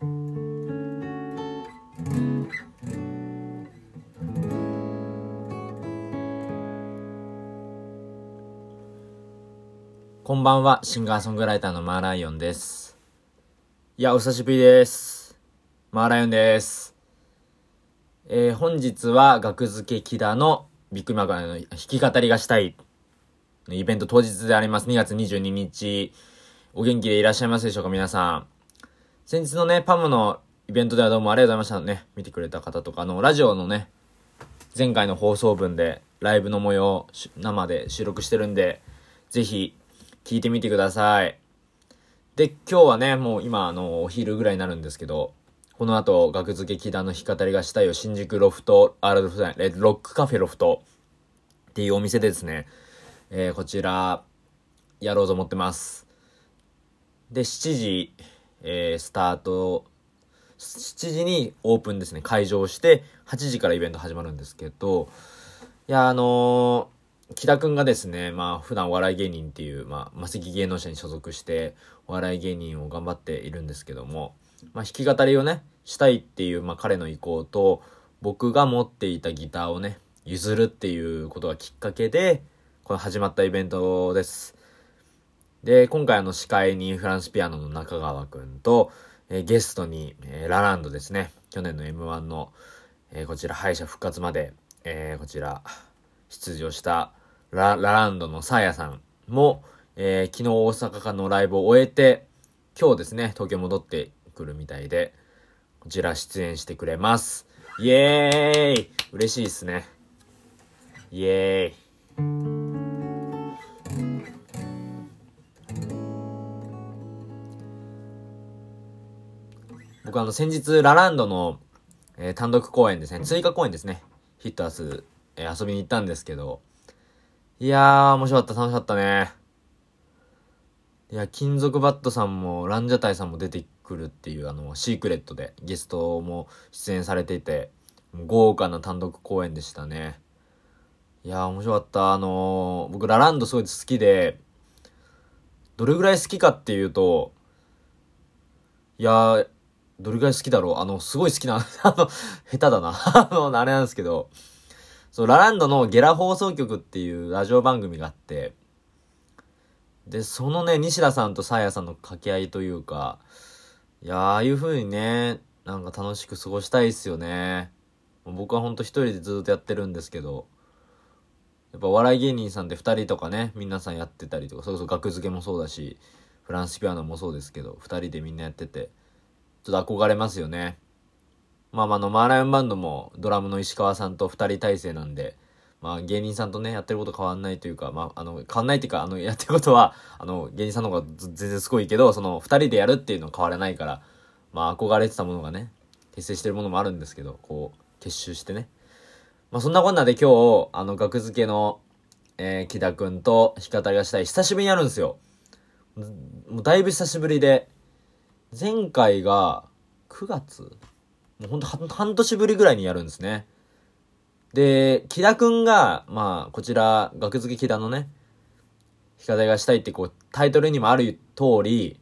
こんばんは、シンガーソングライターのマーライオンです。いや、お久しぶりです。マーライオンです。えー、本日は、学付け木田のビッグマガの弾き語りがしたいイベント当日であります。2月22日。お元気でいらっしゃいますでしょうか、皆さん。先日のね、パムのイベントではどうもありがとうございましたね。見てくれた方とか、あの、ラジオのね、前回の放送分で、ライブの模様、生で収録してるんで、ぜひ、聞いてみてください。で、今日はね、もう今、あの、お昼ぐらいになるんですけど、この後、学付け木田の弾き語りがしたいよ、新宿ロフト、あ、ロフトロックカフェロフトっていうお店でですね、えー、こちら、やろうと思ってます。で、7時、えー、スタート、7時にオープンですね、会場して、8時からイベント始まるんですけど、いや、あのー木田くんがですね、まあ普段お笑い芸人っていう、まあ、魔石芸能者に所属してお笑い芸人を頑張っているんですけども、まあ弾き語りをね、したいっていう、まあ彼の意向と、僕が持っていたギターをね、譲るっていうことがきっかけで、この始まったイベントです。で、今回あの司会にフランスピアノの中川くんと、えー、ゲストに、えー、ラランドですね。去年の M1 の、えー、こちら敗者復活まで、えこちら出場したラ、ラランドのサーヤさんも、え、昨日大阪間のライブを終えて、今日ですね、東京戻ってくるみたいで、こちら出演してくれます。イエーイ嬉しいですね。イエーイ僕あの先日ラランドの、えー、単独公演ですね、追加公演ですね、ヒットアス、えー、遊びに行ったんですけど、いやー、面白かった、楽しかったね。いや、金属バットさんも、ランジャタイさんも出てくるっていう、あの、シークレットでゲストも出演されていて、豪華な単独公演でしたね。いやー、面白かった。あのー、僕、ラランドすごい好きで、どれぐらい好きかっていうと、いやー、どれぐらい好きだろう？あの、すごい好きな、あの、下手だな。あの、あれなんですけど、そう、ラランドのゲラ放送局っていうラジオ番組があって、で、そのね、西田さんとさやさんの掛け合いというか、いやああいう風にね、なんか楽しく過ごしたいっすよね。僕はほんと一人でずっとやってるんですけど、やっぱ笑い芸人さんって二人とかね、皆さんやってたりとか、それこそ学付けもそうだし、フランスピアノもそうですけど、二人でみんなやってて、ちょっと憧れますよね。まあまあの、マーライオンバンドもドラムの石川さんと二人体制なんで、まあ芸人さんとね、やってること変わんないというか、まああの、変わんないっていうか、あの、やってることは、あの、芸人さんの方が全然すごいけど、その二人でやるっていうのは変わらないから、まあ憧れてたものがね、結成してるものもあるんですけど、こう、結集してね。まあそんなこんなで今日、あの、学付けの、えー、木田くんと弾き語りがしたい。久しぶりにやるんですよ。もうだいぶ久しぶりで、前回が9月？もうほんと半年ぶりぐらいにやるんですね。で、木田くんが、まあ、こちら、学付け木田のね、弾き語りがしたいってこう、タイトルにもある通り、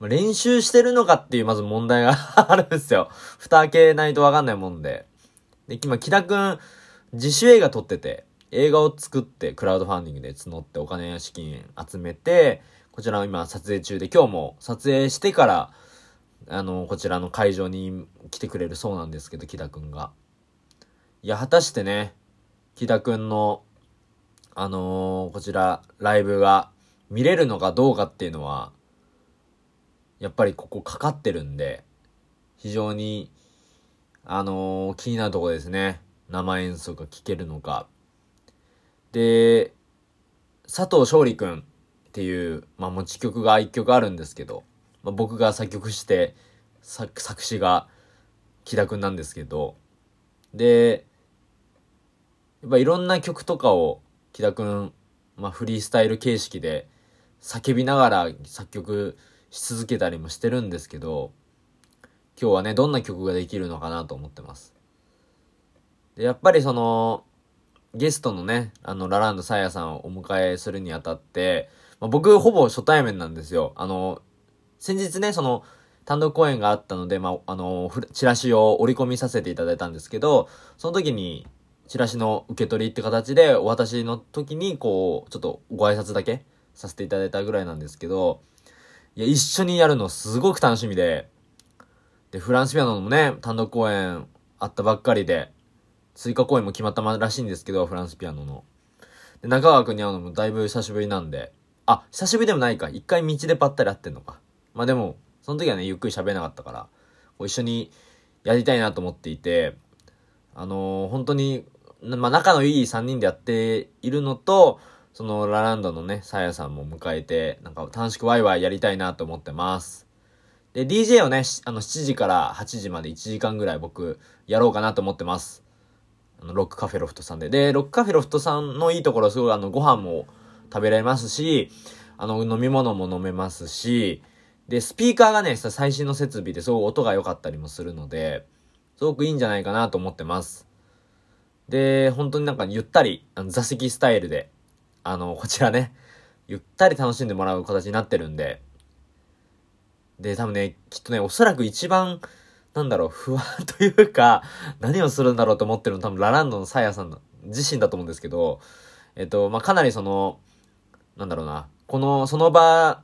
練習してるのかっていうまず問題が あるんですよ。蓋開けないとわかんないもんで。で、今、木田くん、自主映画撮ってて、映画を作って、クラウドファンディングで募ってお金や資金集めて、こちらを今撮影中で、今日も撮影してから、あの、こちらの会場に来てくれるそうなんですけど、木田くんが。いや、果たしてね、木田くんの、あのー、こちら、ライブが見れるのかどうかっていうのは、やっぱりここかかってるんで、非常に、あのー、気になるところですね。生演奏が聴けるのか。で、佐藤勝利くんっていう、まあ、持ち曲が一曲あるんですけど、まあ、僕が作曲して作作詞が木田くんなんですけどでやっぱいろんな曲とかを木田くん、まあ、フリースタイル形式で叫びながら作曲し続けたりもしてるんですけど今日はねどんな曲ができるのかなと思ってます。でやっぱりそのゲストのね、あの、ラランドサーヤさんをお迎えするにあたって、まあ、僕ほぼ初対面なんですよ。あの、先日ね、その、単独公演があったので、まあ、あの、チラシを折り込みさせていただいたんですけど、その時に、チラシの受け取りって形で、お渡しの時に、こう、ちょっとご挨拶だけさせていただいたぐらいなんですけど、いや、一緒にやるのすごく楽しみで、で、フランスピアノのもね、単独公演あったばっかりで、追加公演も決まったらしいんですけど、フランスピアノの。で、中川くんに会うのもだいぶ久しぶりなんで、あ、久しぶりでもないか。一回道でばったり会ってんのか。まあでも、その時はね、ゆっくり喋れなかったから、こう一緒にやりたいなと思っていて、あのー、本当に、まあ仲のいい3人でやっているのと、そのラランドのね、さやさんも迎えて、なんか楽しくワイワイやりたいなと思ってます。で、DJ をね、あの7時から8時まで1時間ぐらい僕やろうかなと思ってます。あの、ロックカフェロフトさんで。で、ロックカフェロフトさんのいいところすごいあの、ご飯も食べられますし、あの、飲み物も飲めますし、で、スピーカーがね、最新の設備ですごい音が良かったりもするので、すごくいいんじゃないかなと思ってます。で、本当になんかゆったり、あの座席スタイルで、あの、こちらね、ゆったり楽しんでもらう形になってるんで、で、多分ね、きっとね、おそらく一番、なんだろう、不安というか、何をするんだろうと思ってるの多分ラランドのサヤさん自身だと思うんですけど、えっと、まあ、かなりその、なんだろうな、この、その場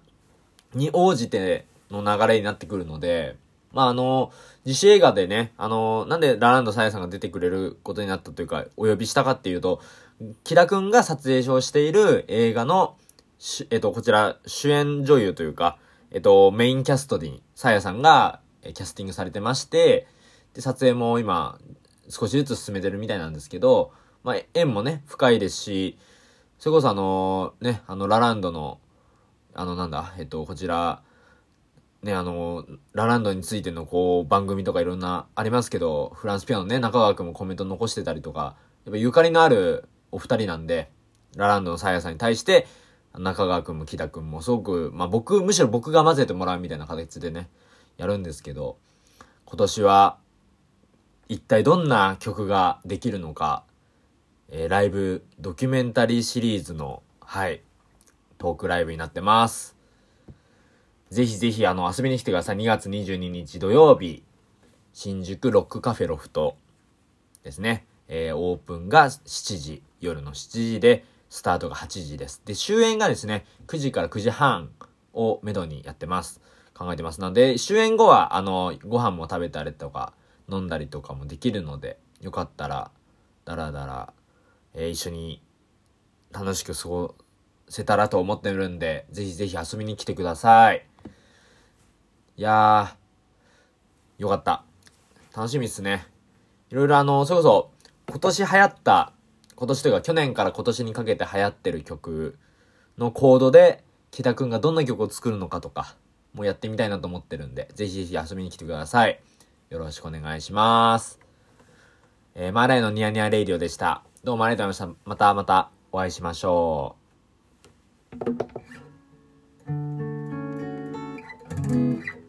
に応じての流れになってくるので、まあ、あの、自主映画でね、あの、なんでラランドサヤさんが出てくれることになったというか、お呼びしたかっていうと、キラくんが撮影所をしている映画の、えっと、こちら、主演女優というか、えっと、メインキャストに、サヤさんが、キャスティングされてまして、で、撮影も今、少しずつ進めてるみたいなんですけど、まあ、縁もね、深いですし、それこそあの、ね、あの、ラランドの、あの、なんだ、えっと、こちら、ね、あの、ラランドについてのこう、番組とかいろんなありますけど、フランスピアノね、中川くんもコメント残してたりとか、やっぱゆかりのあるお二人なんで、ラランドのサーヤさんに対して、中川くんも木田くんもすごく、まあ僕、むしろ僕が混ぜてもらうみたいな形でね、やるんですけど、今年は、一体どんな曲ができるのか、えー、ライブ、ドキュメンタリーシリーズの、はい、トークライブになってます。ぜひぜひあの遊びに来てください。2月22日土曜日、新宿ロックカフェロフトですね。えー、オープンが7時、夜の7時で、スタートが8時です。で、終演がですね、9時から9時半をめどにやってます。考えてます。なので、終演後は、あの、ご飯も食べたりとか、飲んだりとかもできるので、よかったら、だらだら、えー、一緒に楽しく過ごせたらと思ってるんで、ぜひぜひ遊びに来てください。いやー、よかった。楽しみっすね。いろいろあの、それこそ、今年流行った、今年というか去年から今年にかけて流行ってる曲のコードで、木田くんがどんな曲を作るのかとか、もうやってみたいなと思ってるんで、ぜひぜひ遊びに来てください。よろしくお願いします。えー、マーライのニヤニヤレイディオでした。どうもありがとうございました。またまたお会いしましょう。